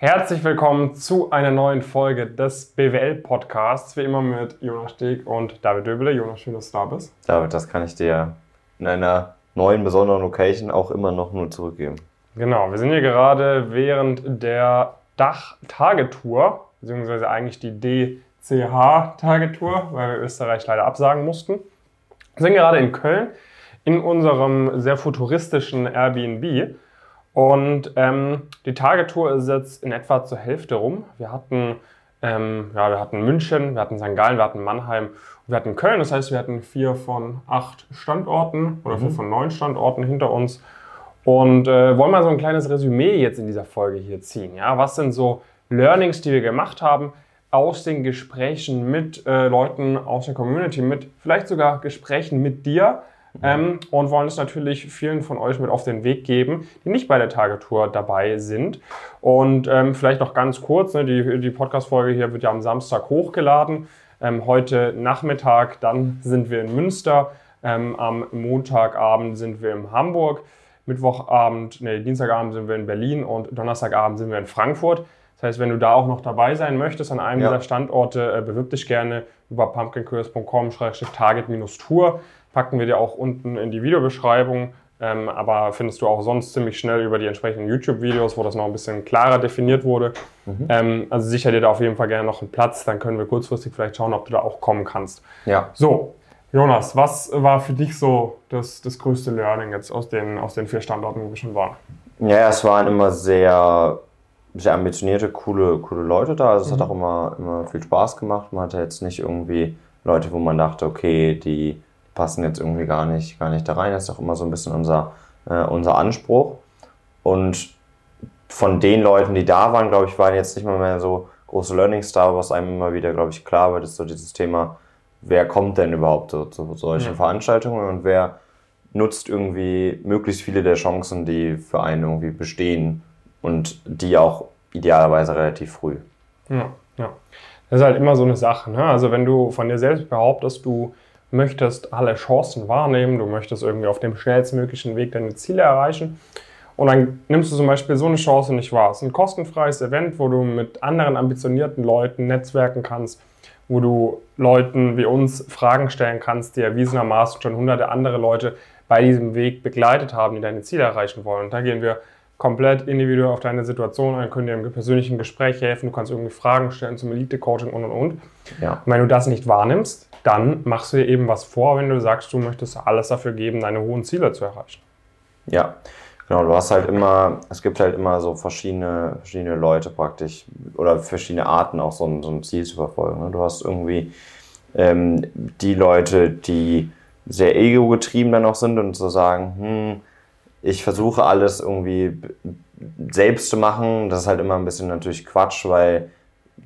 Herzlich willkommen zu einer neuen Folge des BWL-Podcasts. Wie immer mit Jonas Steg und David Döbele. Jonas, schön, dass du da bist. David, das kann ich dir in einer neuen, besonderen Location auch immer noch nur zurückgeben. Genau, wir sind hier gerade während der Dach-Tagetour, beziehungsweise eigentlich die DCH-Tagetour, weil wir Österreich leider absagen mussten. Wir sind gerade in Köln in unserem sehr futuristischen Airbnb. Und ähm, die Tagetour ist jetzt in etwa zur Hälfte rum. Wir hatten, ähm, ja, wir hatten München, wir hatten St. Gallen, wir hatten Mannheim und wir hatten Köln. Das heißt, wir hatten vier von acht Standorten oder vier mhm. von neun Standorten hinter uns. Und äh, wollen mal so ein kleines Resümee jetzt in dieser Folge hier ziehen. Ja? Was sind so Learnings, die wir gemacht haben aus den Gesprächen mit äh, Leuten aus der Community, mit vielleicht sogar Gesprächen mit dir, ähm, und wollen es natürlich vielen von euch mit auf den Weg geben, die nicht bei der Tagetour dabei sind. Und ähm, vielleicht noch ganz kurz, ne, die, die Podcast-Folge hier wird ja am Samstag hochgeladen. Ähm, heute Nachmittag, dann sind wir in Münster. Ähm, am Montagabend sind wir in Hamburg. Mittwochabend, nee, Dienstagabend sind wir in Berlin und Donnerstagabend sind wir in Frankfurt. Das heißt, wenn du da auch noch dabei sein möchtest an einem ja. dieser Standorte, äh, bewirb dich gerne über pumpkincurious.com-target-tour packen wir dir auch unten in die Videobeschreibung. Ähm, aber findest du auch sonst ziemlich schnell über die entsprechenden YouTube-Videos, wo das noch ein bisschen klarer definiert wurde. Mhm. Ähm, also sicher dir da auf jeden Fall gerne noch einen Platz, dann können wir kurzfristig vielleicht schauen, ob du da auch kommen kannst. Ja. So, Jonas, was war für dich so das, das größte Learning jetzt aus den, aus den vier Standorten, wo wir schon waren? Ja, es waren immer sehr, sehr ambitionierte, coole, coole Leute da. Also es mhm. hat auch immer, immer viel Spaß gemacht. Man hatte jetzt nicht irgendwie Leute, wo man dachte, okay, die passen jetzt irgendwie gar nicht, gar nicht da rein. Das ist auch immer so ein bisschen unser, äh, unser Anspruch. Und von den Leuten, die da waren, glaube ich, waren jetzt nicht mal mehr so große Learnings da, was einem immer wieder, glaube ich, klar wird, ist so dieses Thema, wer kommt denn überhaupt zu, zu solchen ja. Veranstaltungen und wer nutzt irgendwie möglichst viele der Chancen, die für einen irgendwie bestehen und die auch idealerweise relativ früh. Ja, ja. Das ist halt immer so eine Sache. Ne? Also wenn du von dir selbst behauptest, du möchtest alle Chancen wahrnehmen, du möchtest irgendwie auf dem schnellstmöglichen Weg deine Ziele erreichen. Und dann nimmst du zum Beispiel so eine Chance nicht wahr. Es ist ein kostenfreies Event, wo du mit anderen ambitionierten Leuten netzwerken kannst, wo du Leuten wie uns Fragen stellen kannst, die erwiesenermaßen schon hunderte andere Leute bei diesem Weg begleitet haben, die deine Ziele erreichen wollen. Und da gehen wir komplett individuell auf deine Situation ein, können dir im persönlichen Gespräch helfen, du kannst irgendwie Fragen stellen zum Elite-Coaching und und und. Ja. Und wenn du das nicht wahrnimmst, dann machst du dir eben was vor, wenn du sagst, du möchtest alles dafür geben, deine hohen Ziele zu erreichen. Ja, genau. Du hast halt immer, es gibt halt immer so verschiedene, verschiedene Leute praktisch oder verschiedene Arten, auch so ein, so ein Ziel zu verfolgen. Ne? Du hast irgendwie ähm, die Leute, die sehr ego-getrieben dann auch sind und so sagen, hm, ich versuche alles irgendwie selbst zu machen. Das ist halt immer ein bisschen natürlich Quatsch, weil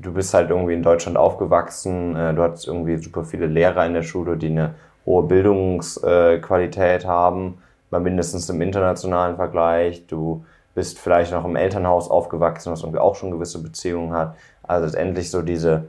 du bist halt irgendwie in Deutschland aufgewachsen, äh, du hattest irgendwie super viele Lehrer in der Schule, die eine hohe Bildungsqualität haben, mal mindestens im internationalen Vergleich. Du bist vielleicht noch im Elternhaus aufgewachsen, was irgendwie auch schon gewisse Beziehungen hat. Also letztendlich so diese,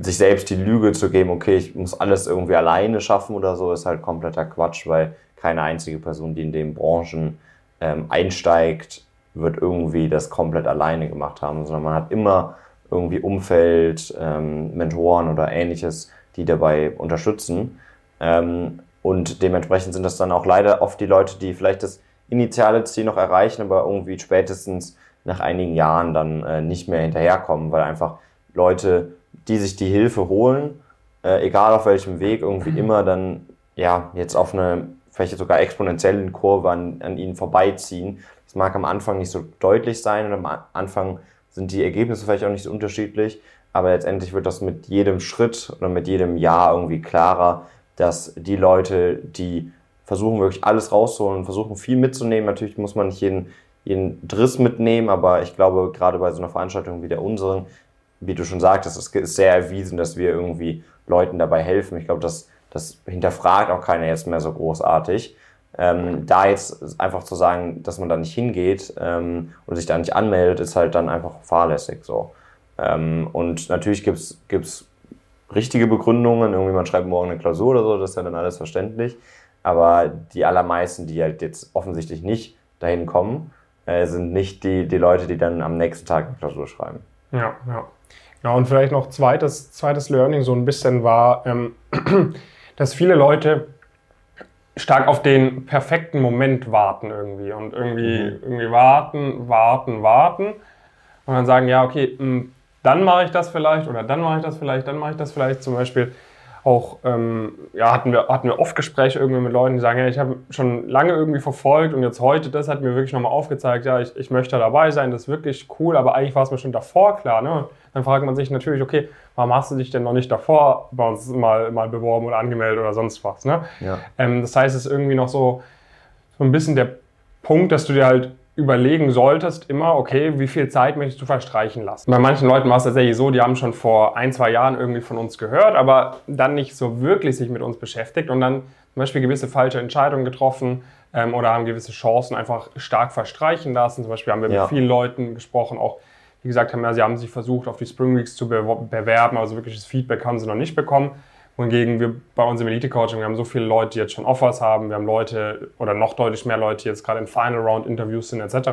sich selbst die Lüge zu geben, okay, ich muss alles irgendwie alleine schaffen oder so, ist halt kompletter Quatsch, weil keine einzige Person, die in den Branchen ähm, einsteigt, wird irgendwie das komplett alleine gemacht haben, sondern man hat immer irgendwie Umfeld, ähm, Mentoren oder ähnliches, die dabei unterstützen. Ähm, und dementsprechend sind das dann auch leider oft die Leute, die vielleicht das initiale Ziel noch erreichen, aber irgendwie spätestens nach einigen Jahren dann äh, nicht mehr hinterherkommen, weil einfach Leute, die sich die Hilfe holen, äh, egal auf welchem Weg, irgendwie immer dann ja jetzt auf eine vielleicht sogar exponentiellen Kurve an, an ihnen vorbeiziehen. Das mag am Anfang nicht so deutlich sein und am Anfang sind die Ergebnisse vielleicht auch nicht so unterschiedlich, aber letztendlich wird das mit jedem Schritt oder mit jedem Jahr irgendwie klarer, dass die Leute, die versuchen wirklich alles rauszuholen, versuchen viel mitzunehmen, natürlich muss man nicht jeden, jeden Driss mitnehmen, aber ich glaube, gerade bei so einer Veranstaltung wie der unseren, wie du schon sagtest, es ist sehr erwiesen, dass wir irgendwie Leuten dabei helfen. Ich glaube, das, das hinterfragt auch keiner jetzt mehr so großartig. Ähm, da jetzt einfach zu sagen, dass man da nicht hingeht ähm, und sich da nicht anmeldet, ist halt dann einfach fahrlässig so. Ähm, und natürlich gibt's gibt's richtige Begründungen, irgendwie man schreibt morgen eine Klausur oder so, das ist ja dann alles verständlich. Aber die allermeisten, die halt jetzt offensichtlich nicht dahin kommen, äh, sind nicht die, die Leute, die dann am nächsten Tag eine Klausur schreiben. Ja, ja. Ja, und vielleicht noch zweites, zweites Learning so ein bisschen war, ähm, dass viele Leute stark auf den perfekten Moment warten irgendwie und irgendwie, mhm. irgendwie warten, warten, warten und dann sagen, ja, okay, mh, hm, dann mache ich das vielleicht oder dann mache ich das vielleicht, dann mache ich das vielleicht. Zum Beispiel auch, ähm, ja, hatten wir, hatten wir oft Gespräche irgendwie mit Leuten, die sagen, ja, ich habe schon lange irgendwie verfolgt und jetzt heute, das hat mir wirklich nochmal aufgezeigt, ja, ich, ich möchte dabei sein, das ist wirklich cool, aber eigentlich war es mir schon davor klar, ne? Dann fragt man sich natürlich, okay, warum hast du dich denn noch nicht davor bei uns mal, mal beworben oder angemeldet oder sonst was, ne? Ja. Ähm, das heißt, es ist irgendwie noch so, so ein bisschen der Punkt, dass du dir halt überlegen solltest immer, okay, wie viel Zeit möchtest du verstreichen lassen? Bei manchen Leuten war es tatsächlich so, die haben schon vor ein, zwei Jahren irgendwie von uns gehört, aber dann nicht so wirklich sich mit uns beschäftigt und dann zum Beispiel gewisse falsche Entscheidungen getroffen ähm, oder haben gewisse Chancen einfach stark verstreichen lassen. Zum Beispiel haben wir ja. mit vielen Leuten gesprochen, auch die gesagt haben, ja, sie haben sich versucht, auf die Spring Weeks zu bewerben, also wirkliches Feedback haben sie noch nicht bekommen. Wohingegen wir bei uns im Elite-Coaching, wir haben so viele Leute, die jetzt schon Offers haben, wir haben Leute oder noch deutlich mehr Leute, die jetzt gerade in Final Round Interviews sind etc.,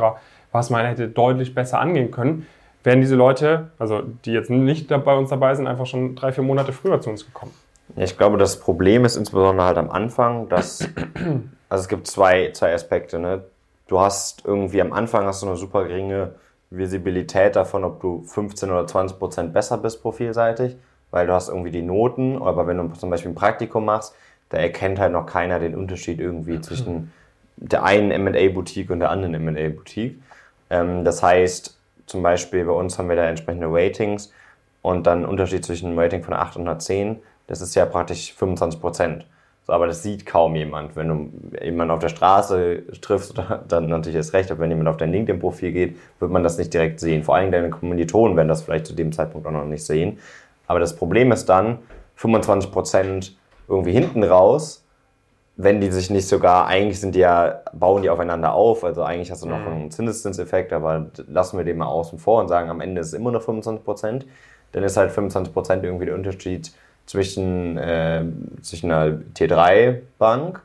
was man hätte deutlich besser angehen können, wären diese Leute, also die jetzt nicht bei uns dabei sind, einfach schon drei, vier Monate früher zu uns gekommen. Ich glaube, das Problem ist insbesondere halt am Anfang, dass, also es gibt zwei, zwei Aspekte. Ne? Du hast irgendwie am Anfang hast du eine super geringe Visibilität davon, ob du 15 oder 20 Prozent besser bist profilseitig weil du hast irgendwie die Noten, aber wenn du zum Beispiel ein Praktikum machst, da erkennt halt noch keiner den Unterschied irgendwie mhm. zwischen der einen M&A-Boutique und der anderen M&A-Boutique. Ähm, das heißt, zum Beispiel bei uns haben wir da entsprechende Ratings und dann Unterschied zwischen einem Rating von 8 und einer 10, das ist ja praktisch 25 Prozent. So, aber das sieht kaum jemand. Wenn du jemanden auf der Straße triffst, dann natürlich ist recht, aber wenn jemand auf dein LinkedIn-Profil geht, wird man das nicht direkt sehen. Vor allem deine Kommilitonen werden das vielleicht zu dem Zeitpunkt auch noch nicht sehen. Aber das Problem ist dann, 25% irgendwie hinten raus, wenn die sich nicht sogar, eigentlich sind die ja, bauen die aufeinander auf, also eigentlich hast du noch mhm. einen Zinseszinseffekt, aber lassen wir den mal außen vor und sagen, am Ende ist es immer noch 25%, dann ist halt 25% irgendwie der Unterschied zwischen, äh, zwischen einer T3-Bank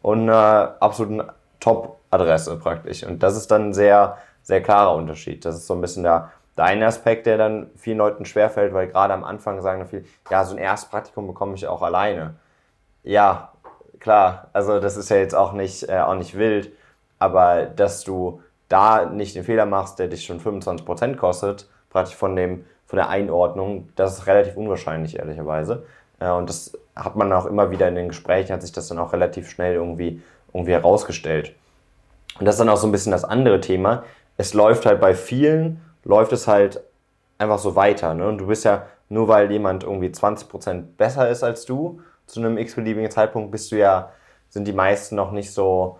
und einer absoluten Top-Adresse praktisch. Und das ist dann ein sehr, sehr klarer Unterschied. Das ist so ein bisschen der der eine Aspekt, der dann vielen Leuten schwerfällt, weil gerade am Anfang sagen viele, ja, so ein Erstpraktikum bekomme ich auch alleine. Ja, klar, also das ist ja jetzt auch nicht, äh, auch nicht wild, aber dass du da nicht den Fehler machst, der dich schon 25% kostet, praktisch von, dem, von der Einordnung, das ist relativ unwahrscheinlich, ehrlicherweise. Äh, und das hat man auch immer wieder in den Gesprächen, hat sich das dann auch relativ schnell irgendwie, irgendwie herausgestellt. Und das ist dann auch so ein bisschen das andere Thema. Es läuft halt bei vielen läuft es halt einfach so weiter. Ne? Und du bist ja, nur weil jemand irgendwie 20% besser ist als du, zu einem x-beliebigen Zeitpunkt bist du ja, sind die meisten noch nicht so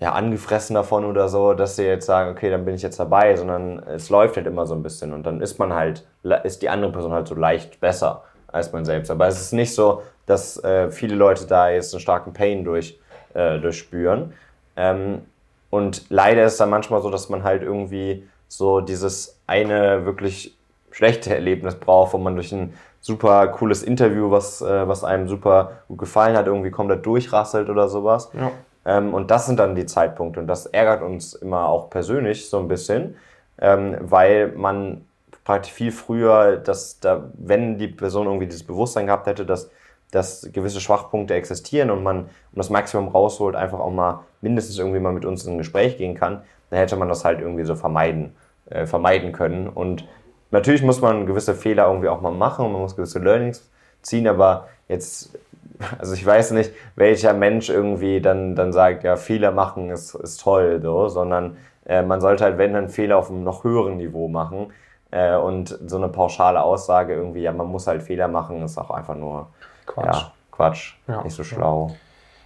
ja, angefressen davon oder so, dass sie jetzt sagen, okay, dann bin ich jetzt dabei, sondern es läuft halt immer so ein bisschen und dann ist man halt, ist die andere Person halt so leicht besser als man selbst. Aber es ist nicht so, dass äh, viele Leute da jetzt einen starken Pain durch, äh, durchspüren. Ähm, und leider ist es dann manchmal so, dass man halt irgendwie so dieses eine wirklich schlechte Erlebnis braucht, wo man durch ein super cooles Interview, was, äh, was einem super gut gefallen hat, irgendwie komplett durchrasselt oder sowas. Ja. Ähm, und das sind dann die Zeitpunkte und das ärgert uns immer auch persönlich so ein bisschen, ähm, weil man praktisch viel früher, dass da, wenn die Person irgendwie dieses Bewusstsein gehabt hätte, dass, dass gewisse Schwachpunkte existieren und man um das Maximum rausholt, einfach auch mal mindestens irgendwie mal mit uns in ein Gespräch gehen kann, dann hätte man das halt irgendwie so vermeiden, äh, vermeiden können. Und natürlich muss man gewisse Fehler irgendwie auch mal machen und man muss gewisse Learnings ziehen, aber jetzt, also ich weiß nicht, welcher Mensch irgendwie dann, dann sagt, ja, Fehler machen ist, ist toll, so, sondern äh, man sollte halt, wenn dann Fehler auf einem noch höheren Niveau machen. Äh, und so eine pauschale Aussage irgendwie, ja, man muss halt Fehler machen, ist auch einfach nur Quatsch. Ja, Quatsch, ja, nicht so schlau.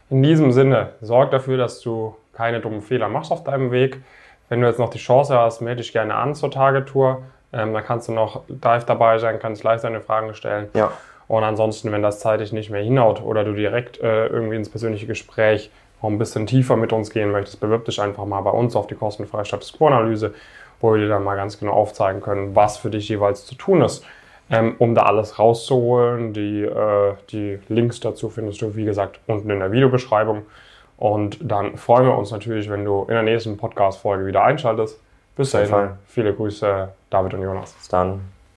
In diesem Sinne, sorg dafür, dass du keine dummen Fehler machst auf deinem Weg. Wenn du jetzt noch die Chance hast, melde dich gerne an zur Tagetour. Ähm, da kannst du noch live dabei sein, kannst gleich deine Fragen stellen. Ja. Und ansonsten, wenn das zeitlich nicht mehr hinhaut oder du direkt äh, irgendwie ins persönliche Gespräch noch ein bisschen tiefer mit uns gehen möchtest, bewirb dich einfach mal bei uns auf die kostenfreie Status Quo-Analyse, wo wir dir dann mal ganz genau aufzeigen können, was für dich jeweils zu tun ist. Ähm, um da alles rauszuholen. Die, äh, die Links dazu findest du, wie gesagt, unten in der Videobeschreibung. Und dann freuen wir uns natürlich, wenn du in der nächsten Podcast-Folge wieder einschaltest. Bis dahin, viele Grüße, David und Jonas. Bis dann.